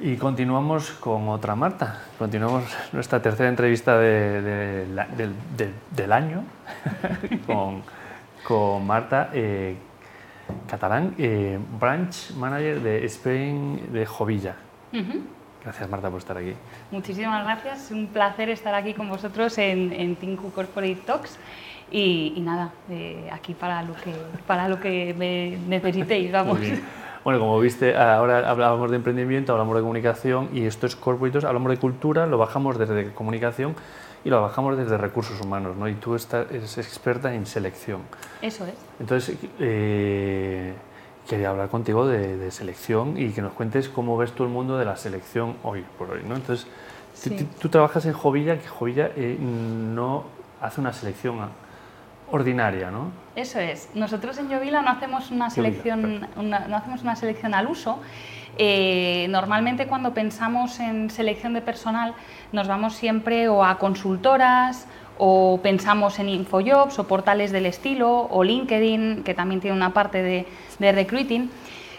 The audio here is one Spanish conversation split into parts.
Y continuamos con otra Marta. Continuamos nuestra tercera entrevista de, del, año con, con, Marta eh, Catalán, eh, Branch Manager de Spain de Jovilla. Gracias Marta por estar aquí. Muchísimas gracias, es un placer estar aquí con vosotros en, en Tinku Corporate Talks. Y, nada, eh, aquí para lo que, para lo que me necesitéis, vamos. Bueno, como viste, ahora hablábamos de emprendimiento, hablamos de comunicación y esto es corporate, hablamos de cultura, lo bajamos desde comunicación y lo bajamos desde recursos humanos, ¿no? Y tú estás, eres experta en selección. Eso es. Entonces, eh, quería hablar contigo de, selección y que nos cuentes cómo ves tú el mundo de la selección hoy por hoy, ¿no? Entonces, tú, trabajas en Jovilla, que Jovilla eh, no hace una selección ordinaria, ¿no? Eso es. Nosotros en Llovila no hacemos una selección, no hacemos una selección al uso. Eh, normalmente cuando pensamos en selección de personal nos vamos siempre o a consultoras o pensamos en Infojobs o portales del estilo o LinkedIn, que también tiene una parte de, recruiting.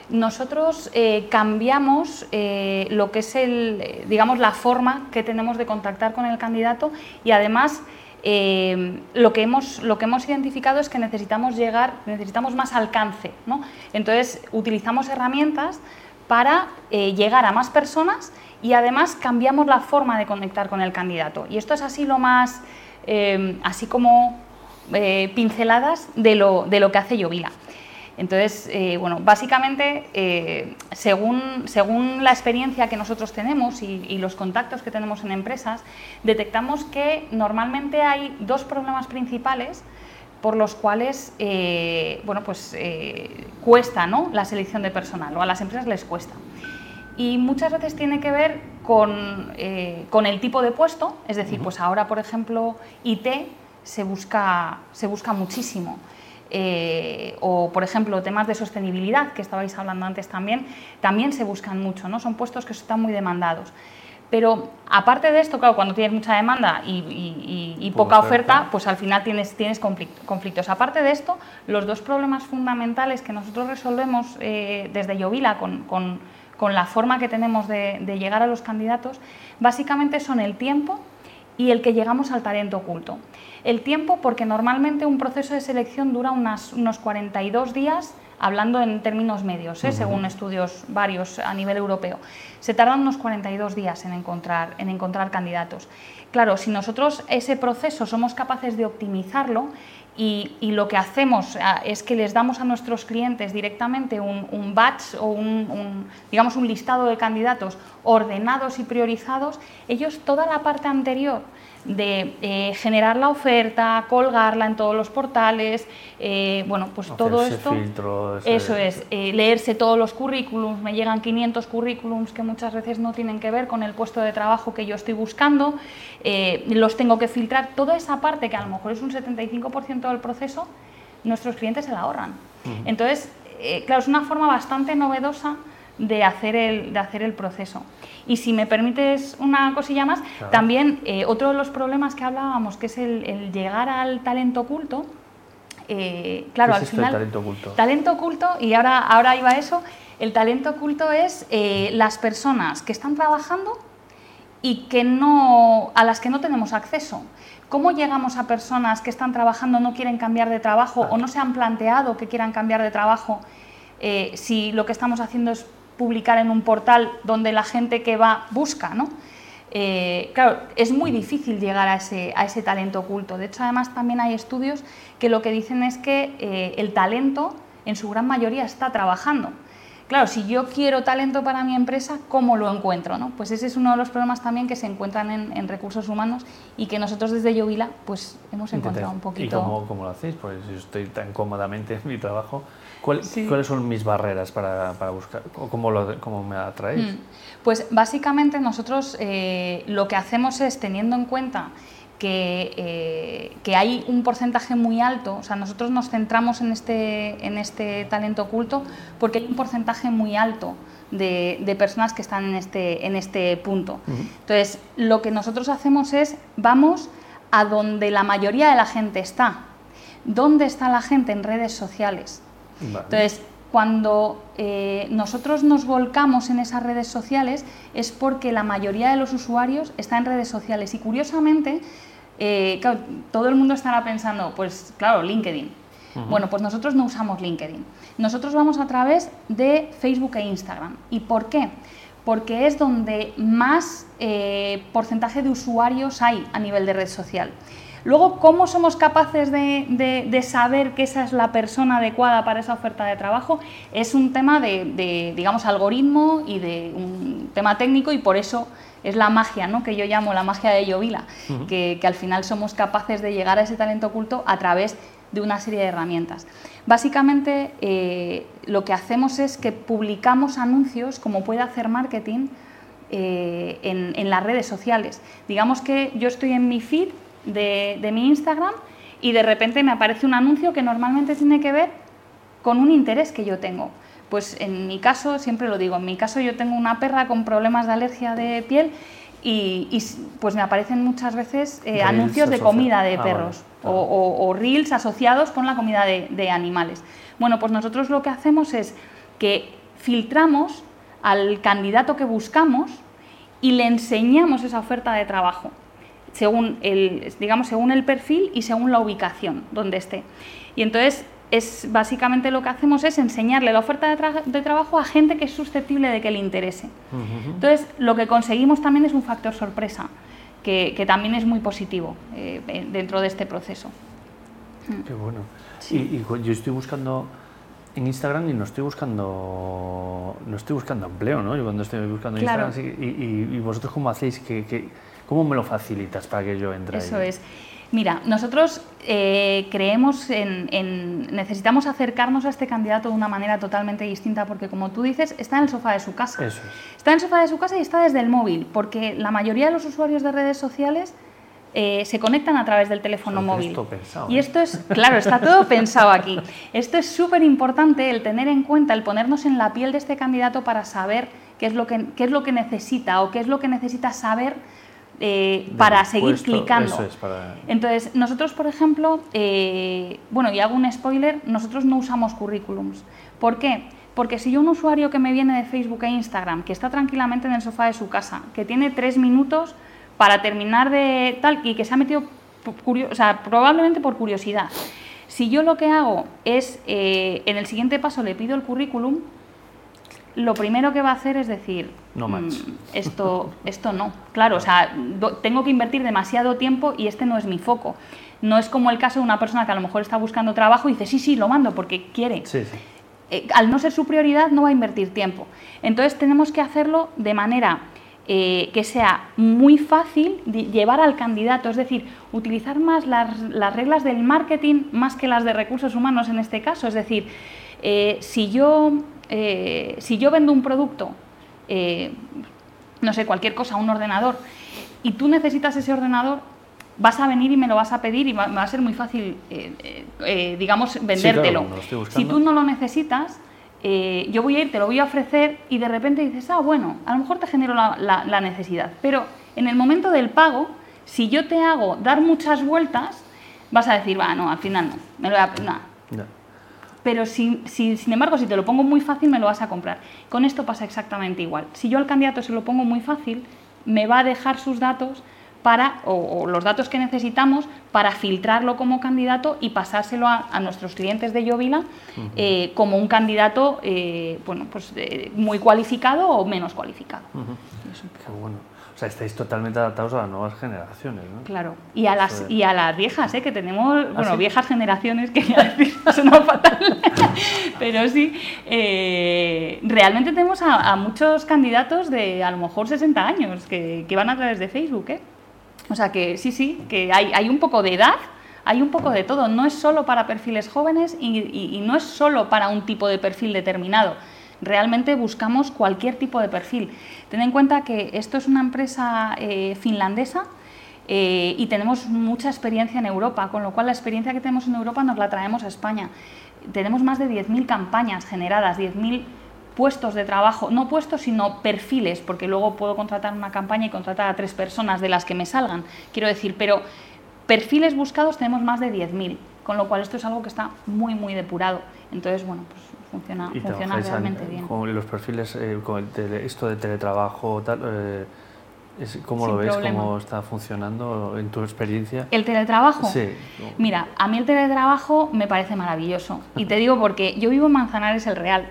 Nosotros eh, cambiamos eh, lo que es el, digamos, la forma que tenemos de contactar con el candidato y además eh, lo, que hemos, lo que hemos identificado es que necesitamos llegar, necesitamos más alcance. ¿no? Entonces, utilizamos herramientas para eh, llegar a más personas y además cambiamos la forma de conectar con el candidato. Y esto es así lo más, eh, así como pinceladas de lo, de lo que hace Yovila. Entonces, eh, bueno, básicamente, eh, según, según, la experiencia que nosotros tenemos y, los contactos que tenemos en empresas, detectamos que normalmente hay dos problemas principales por los cuales eh, bueno, pues, cuesta ¿no? la selección de personal o a las empresas les cuesta. Y muchas veces tiene que ver con, con el tipo de puesto, es decir, pues ahora, por ejemplo, IT se busca, se busca muchísimo. Eh, o por ejemplo temas de sostenibilidad que estabais hablando antes también, también se buscan mucho, ¿no? son puestos que están muy demandados. Pero aparte de esto, claro, cuando tienes mucha demanda y, poca oferta, pues al final tienes, tienes conflictos. Aparte de esto, los dos problemas fundamentales que nosotros resolvemos eh, desde Llovila con, con, con, la forma que tenemos de, de llegar a los candidatos, básicamente son el tiempo y el que llegamos al talento oculto. El tiempo, porque normalmente un proceso de selección dura unos 42 días, hablando en términos medios, ¿eh? según estudios varios a nivel europeo. Se tardan unos 42 días en encontrar, en encontrar candidatos. Claro, si nosotros ese proceso somos capaces de optimizarlo y, lo que hacemos es que les damos a nuestros clientes directamente un, batch o un, digamos, un listado de candidatos ordenados y priorizados, ellos toda la parte anterior de eh, generar la oferta, colgarla en todos los portales, eh, bueno, pues todo esto, eso es, eh, leerse todos los currículums, me llegan 500 currículums que muchas veces no tienen que ver con el puesto de trabajo que yo estoy buscando, los tengo que filtrar, toda esa parte que a lo mejor es un 75% del proceso, nuestros clientes se la ahorran. Entonces, claro, es una forma bastante novedosa de hacer el, de hacer el proceso. Y si me permites una cosilla más, también eh, otro de los problemas que hablábamos, que es el, llegar al talento oculto, eh, claro, al final... talento oculto? Talento oculto, y ahora, ahora iba eso, el talento oculto es eh, las personas que están trabajando y que no, a las que no tenemos acceso. ¿Cómo llegamos a personas que están trabajando, no quieren cambiar de trabajo o no se han planteado que quieran cambiar de trabajo si lo que estamos haciendo es publicar en un portal donde la gente que va busca, ¿no? Eh, claro, es muy difícil llegar a ese, a ese, talento oculto. De hecho, además también hay estudios que lo que dicen es que eh, el talento en su gran mayoría está trabajando. Claro, si yo quiero talento para mi empresa, ¿cómo lo encuentro? ¿no? Pues ese es uno de los problemas también que se encuentran en, recursos humanos y que nosotros desde Yovila pues, hemos encontrado un poquito. ¿Y cómo, cómo, lo hacéis? Pues yo estoy tan cómodamente en mi trabajo, ¿Cuáles son mis barreras para, buscar? ¿Cómo, lo, ¿Cómo, me atraéis? Mm. Pues básicamente nosotros eh, lo que hacemos es, teniendo en cuenta que, eh, que, hay un porcentaje muy alto, o sea, nosotros nos centramos en este, en este talento oculto porque hay un porcentaje muy alto de, personas que están en este, en este punto. Entonces, lo que nosotros hacemos es, vamos a donde la mayoría de la gente está. ¿Dónde está la gente en redes sociales? Entonces, cuando eh, nosotros nos volcamos en esas redes sociales es porque la mayoría de los usuarios está en redes sociales y curiosamente eh, todo el mundo estará pensando, pues claro, LinkedIn. Bueno, pues nosotros no usamos LinkedIn. Nosotros vamos a través de Facebook e Instagram. ¿Y por qué? Porque es donde más eh, porcentaje de usuarios hay a nivel de red social. Luego, ¿cómo somos capaces de, saber que esa es la persona adecuada para esa oferta de trabajo? Es un tema de, digamos, algoritmo y de un tema técnico y por eso es la magia, ¿no? que yo llamo la magia de Llovila, que, al final somos capaces de llegar a ese talento oculto a través de una serie de herramientas. Básicamente, eh, lo que hacemos es que publicamos anuncios, como puede hacer marketing, eh, en las redes sociales. Digamos que yo estoy en mi feed de, mi Instagram y de repente me aparece un anuncio que normalmente tiene que ver con un interés que yo tengo. Pues en mi caso, siempre lo digo, en mi caso yo tengo una perra con problemas de alergia de piel y, pues me aparecen muchas veces eh, anuncios de comida de ah, perros o, reels asociados con la comida de, de animales. Bueno, pues nosotros lo que hacemos es que filtramos al candidato que buscamos y le enseñamos esa oferta de trabajo según el, digamos, según el perfil y según la ubicación donde esté. Y entonces es básicamente lo que hacemos es enseñarle la oferta de, trabajo a gente que es susceptible de que le interese. Entonces, lo que conseguimos también es un factor sorpresa, que, también es muy positivo eh, dentro de este proceso. Qué bueno. Y, yo estoy buscando en Instagram y no estoy buscando no estoy buscando empleo, ¿no? Yo cuando estoy buscando Instagram, y, vosotros cómo hacéis que ¿Cómo me lo facilitas para que yo entre Eso es. Mira, nosotros eh, creemos en, necesitamos acercarnos a este candidato de una manera totalmente distinta porque, como tú dices, está en el sofá de su casa. Eso Está en el sofá de su casa y está desde el móvil, porque la mayoría de los usuarios de redes sociales eh, se conectan a través del teléfono móvil. Pensado, y ¿eh? esto es, claro, está todo pensado aquí. Esto es súper importante, el tener en cuenta, el ponernos en la piel de este candidato para saber qué es lo que, qué es lo que necesita o qué es lo que necesita saber eh, para seguir clicando. Entonces, nosotros, por ejemplo, eh, bueno, y hago un spoiler, nosotros no usamos currículums. ¿Por qué? Porque si yo un usuario que me viene de Facebook e Instagram, que está tranquilamente en el sofá de su casa, que tiene tres minutos para terminar de tal y que se ha metido, o sea, probablemente por curiosidad, si yo lo que hago es, eh, en el siguiente paso le pido el currículum, lo primero que va a hacer es decir, no mm, esto, esto no. Claro, o sea, tengo que invertir demasiado tiempo y este no es mi foco. No es como el caso de una persona que a lo mejor está buscando trabajo y dice, sí, sí, lo mando porque quiere. Sí, sí. Eh, al no ser su prioridad, no va a invertir tiempo. Entonces, tenemos que hacerlo de manera eh, que sea muy fácil llevar al candidato, es decir, utilizar más las, reglas del marketing más que las de recursos humanos en este caso. Es decir, eh, si yo eh, si yo vendo un producto, eh, no sé, cualquier cosa, un ordenador, y tú necesitas ese ordenador, vas a venir y me lo vas a pedir y va, a ser muy fácil, eh, digamos, vendértelo. si tú no lo necesitas, yo voy a ir, te lo voy a ofrecer y de repente dices, ah, bueno, a lo mejor te genero la, necesidad. Pero en el momento del pago, si yo te hago dar muchas vueltas, vas a decir, va, no, al final no, me lo voy a... No pero si, sin embargo, si te lo pongo muy fácil, me lo vas a comprar. Con esto pasa exactamente igual. Si yo al candidato se lo pongo muy fácil, me va a dejar sus datos para, o, los datos que necesitamos para filtrarlo como candidato y pasárselo a, nuestros clientes de Yovila eh, como un candidato eh, bueno, pues, eh, muy cualificado o menos cualificado. Qué bueno. O sea, estáis totalmente adaptados a las nuevas generaciones, ¿no? Claro, y a las, y a las viejas, ¿eh? que tenemos, ¿Ah, bueno, viejas generaciones, quería decir, suena fatal, pero sí, eh, realmente tenemos a, muchos candidatos de a lo mejor 60 años que, que, van a través de Facebook, ¿eh? O sea que sí, sí, que hay, hay un poco de edad, hay un poco de todo, no es solo para perfiles jóvenes y, y no es solo para un tipo de perfil determinado realmente buscamos cualquier tipo de perfil. Ten en cuenta que esto es una empresa eh, finlandesa eh, y tenemos mucha experiencia en Europa, con lo cual la experiencia que tenemos en Europa nos la traemos a España. Tenemos más de 10.000 campañas generadas, 10.000 puestos de trabajo, no puestos, sino perfiles, porque luego puedo contratar una campaña y contratar a tres personas de las que me salgan, quiero decir, pero perfiles buscados tenemos más de 10.000, con lo cual esto es algo que está muy, muy depurado. Entonces, bueno, pues funciona, ¿Y funciona realmente bien. Con los perfiles, eh, con el tele- esto de teletrabajo, tal, eh, ¿cómo Sin lo ves? problema. ¿Cómo está funcionando en tu experiencia? ¿El teletrabajo? Sí. Mira, a mí el teletrabajo me parece maravilloso. Y te digo porque yo vivo en Manzanares el Real.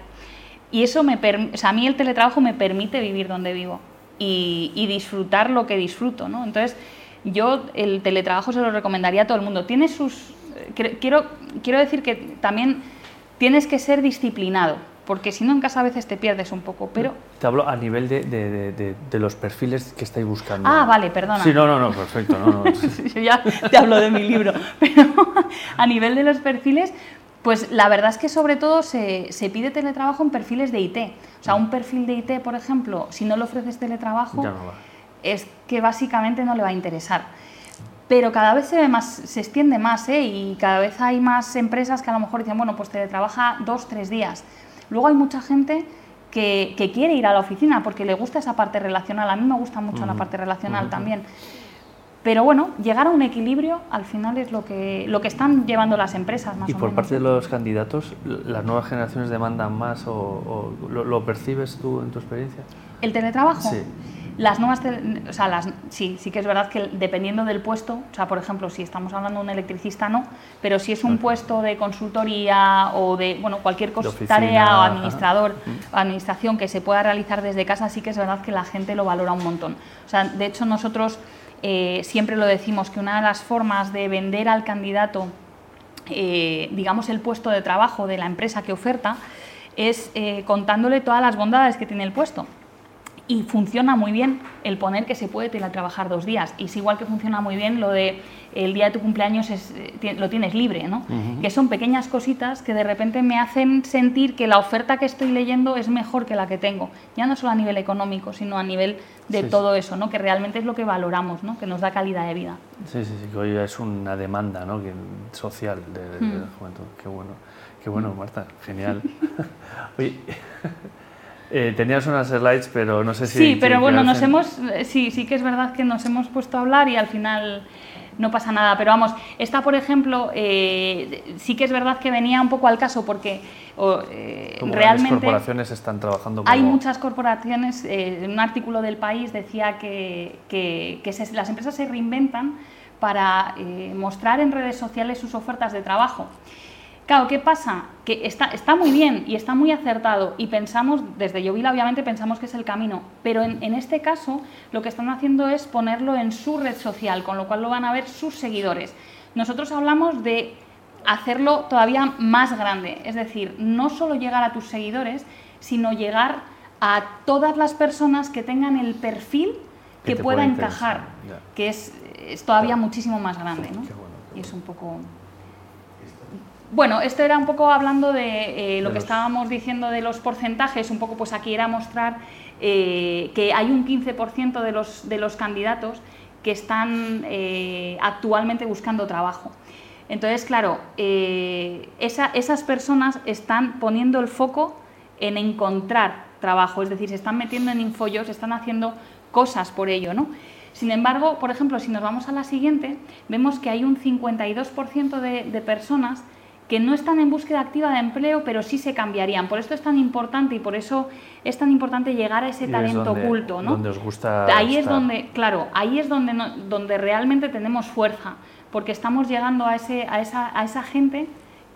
Y eso me o sea, a mí el teletrabajo me permite vivir donde vivo y, y disfrutar lo que disfruto, ¿no? Entonces, yo el teletrabajo se lo recomendaría a todo el mundo. Tiene sus eh, quiero quiero decir que también tienes que ser disciplinado, porque si no en casa a veces te pierdes un poco, pero Te hablo a nivel de, de- de- de- los perfiles que estáis buscando. Ah, vale, perdona. Sí, no, no, no, perfecto. No, no. Yo ya te hablo de mi libro, pero a nivel de los perfiles, pues la verdad es que sobre todo se, se pide teletrabajo en perfiles de IT. O sea, un perfil de IT, por ejemplo, si no le ofreces teletrabajo, no es que básicamente no le va a interesar. Pero cada vez se ve más, se extiende más, ¿eh? Y cada vez hay más empresas que a lo mejor dicen, bueno, pues teletrabaja dos, tres días. Luego hay mucha gente que, que quiere ir a la oficina porque le gusta esa parte relacional. A mí me gusta mucho la parte relacional también. Pero bueno, llegar a un equilibrio al final es lo que, lo que están llevando las empresas, más Y o por menos. parte de los candidatos, ¿las nuevas generaciones demandan más o, o lo, lo percibes tú en tu experiencia? ¿El teletrabajo? Sí. Las nuevas, o sea, las, sí, sí que es verdad que dependiendo del puesto, o sea, por ejemplo, si estamos hablando de un electricista, no, pero si es un puesto de consultoría o de, bueno, cualquier cosa, oficina, tarea o administrador, o administración que se pueda realizar desde casa, sí que es verdad que la gente lo valora un montón. O sea, de hecho, nosotros eh, siempre lo decimos que una de las formas de vender al candidato eh, digamos, el puesto de trabajo de la empresa que oferta, es eh, contándole todas las bondades que tiene el puesto. Y funciona muy bien el poner que se puede teletrabajar dos días. Y es igual que funciona muy bien lo de el día de tu cumpleaños es, eh, lo tienes libre, ¿no? Que son pequeñas cositas que de repente me hacen sentir que la oferta que estoy leyendo es mejor que la que tengo. Ya no solo a nivel económico, sino a nivel de Sí, sí. todo eso, ¿no? Que realmente es lo que valoramos, ¿no? Que nos da calidad de vida. Sí, sí, sí, que hoy es una demanda ¿no? que, social de, de- de Mm. la juventud. Qué bueno, qué bueno, Marta, genial. Oye, eh, tenías unas slides, pero no sé si... Sí, pero bueno, nos hacen- hemos, eh, sí, sí que es verdad que nos hemos puesto a hablar y al final no pasa nada. Pero vamos, esta, por ejemplo, eh, sí que es verdad que venía un poco al caso porque eh, Como realmente corporaciones están trabajando como... hay muchas corporaciones, en un artículo del país decía que, que- que se- las empresas se reinventan para mostrar en redes sociales sus ofertas de trabajo. Claro, ¿qué pasa? Que está, está muy bien y está muy acertado y pensamos, desde Llovila obviamente pensamos que es el camino, pero en, en este caso lo que están haciendo es ponerlo en su red social, con lo cual lo van a ver sus seguidores. Nosotros hablamos de hacerlo todavía más grande, es decir, no solo llegar a tus seguidores, sino llegar a todas las personas que tengan el perfil Que pueda encajar, que es, es todavía muchísimo más grande. ¿no? Qué bueno, qué Y es un poco... Bueno, esto era un poco hablando de eh, lo De que los- estábamos diciendo de los porcentajes, un poco pues aquí era mostrar eh, que hay un 15% de los, de los candidatos que están eh, actualmente buscando trabajo. Entonces, claro, esa- esas personas están poniendo el foco en encontrar trabajo, es decir, se están metiendo en Infojobs, están haciendo cosas por ello, ¿no? Sin embargo, por ejemplo, si nos vamos a la siguiente, vemos que hay un 52% de, de personas que no están en búsqueda activa de empleo, pero sí se cambiarían. Por esto es tan importante y por eso es tan importante llegar a ese Y es talento donde- oculto, ¿no? Donde os gusta ahí es donde, claro, ahí es donde, no- donde realmente tenemos fuerza, porque estamos llegando a, ese, a, esa, a esa gente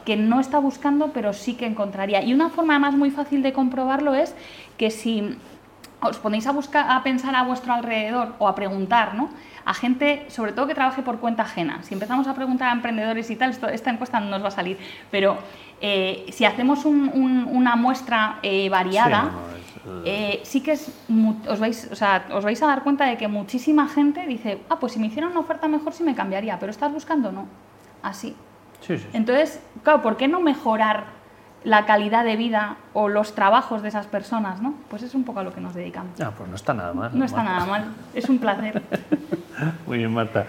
que no está buscando, pero sí que encontraría. Y una forma además muy fácil de comprobarlo es que si os ponéis a buscar, a pensar a vuestro alrededor o a preguntar, ¿no? A gente, sobre todo que trabaje por cuenta ajena. Si empezamos a preguntar a emprendedores y tal, esto- esta encuesta no nos va a salir. Pero eh, si hacemos un- un- una muestra eh, variada, Sí, no, no, es el- eh, sí que es, os vais, o sea, os vais a dar cuenta de que muchísima gente dice, ah, pues si me hicieran una oferta mejor sí me cambiaría, pero estás buscando, no. Así. Sí, sí, sí. Entonces, claro, ¿por qué no mejorar la calidad de vida o los trabajos de esas personas, no? Pues es un poco a lo que nos dedicamos. Ah, pues no está nada mal. No está Marta. nada mal, es un placer. Muy bien, Marta.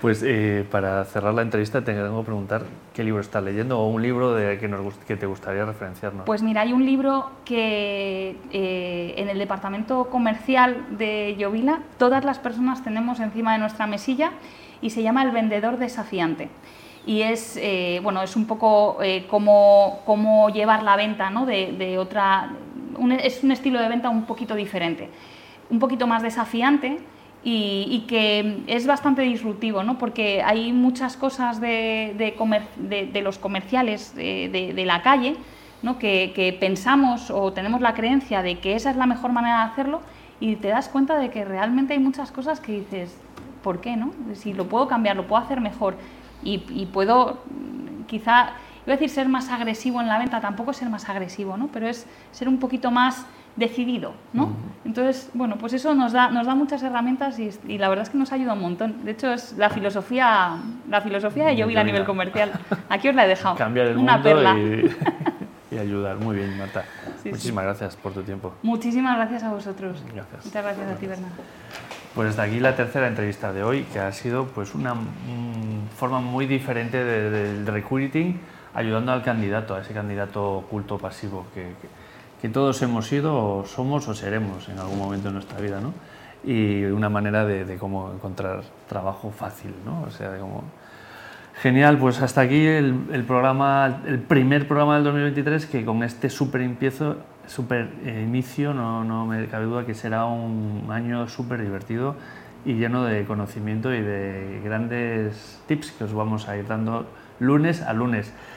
Pues eh, para cerrar la entrevista te tengo que preguntar qué libro estás leyendo o un libro de que, nos, que te gustaría referenciarnos. Pues mira, hay un libro que eh, en el departamento comercial de Llovila todas las personas tenemos encima de nuestra mesilla y se llama El vendedor desafiante. Y es, eh, bueno, es un poco eh, cómo, cómo, llevar la venta ¿no? de, de otra... es un estilo de venta un poquito diferente, un poquito más desafiante y, que es bastante disruptivo, ¿no? porque hay muchas cosas de, de, los comerciales de, la calle ¿no? que, que pensamos o tenemos la creencia de que esa es la mejor manera de hacerlo y te das cuenta de que realmente hay muchas cosas que dices, ¿por qué no? Si lo puedo cambiar, lo puedo hacer mejor y, puedo quizá, iba a decir ser más agresivo en la venta, tampoco ser más agresivo, ¿no? Pero es ser un poquito más decidido, ¿no? Entonces, bueno, pues eso nos da, nos da muchas herramientas y, la verdad es que nos ayuda un montón. De hecho, es la filosofía, la filosofía de Yovil a nivel comercial. Aquí os la he dejado. Cambiar el Una perla. Y, ayudar. Muy bien, Marta. Muchísimas gracias por tu tiempo. Muchísimas gracias a vosotros. Gracias. Muchas gracias a ti, Bernardo. Pues hasta aquí la tercera entrevista de hoy, que ha sido pues una forma muy diferente del recruiting, ayudando al candidato, a ese candidato oculto pasivo que, que, todos hemos sido, o somos o seremos en algún momento de nuestra vida, ¿no? Y una manera de, de cómo encontrar trabajo fácil, ¿no? O sea, de. Genial, pues hasta aquí el, el, programa, el primer programa del 2023 que con este súper empiezo súper eh, inicio, no, no me cabe duda que será un año súper divertido y lleno de conocimiento y de grandes tips que os vamos a ir dando lunes a lunes.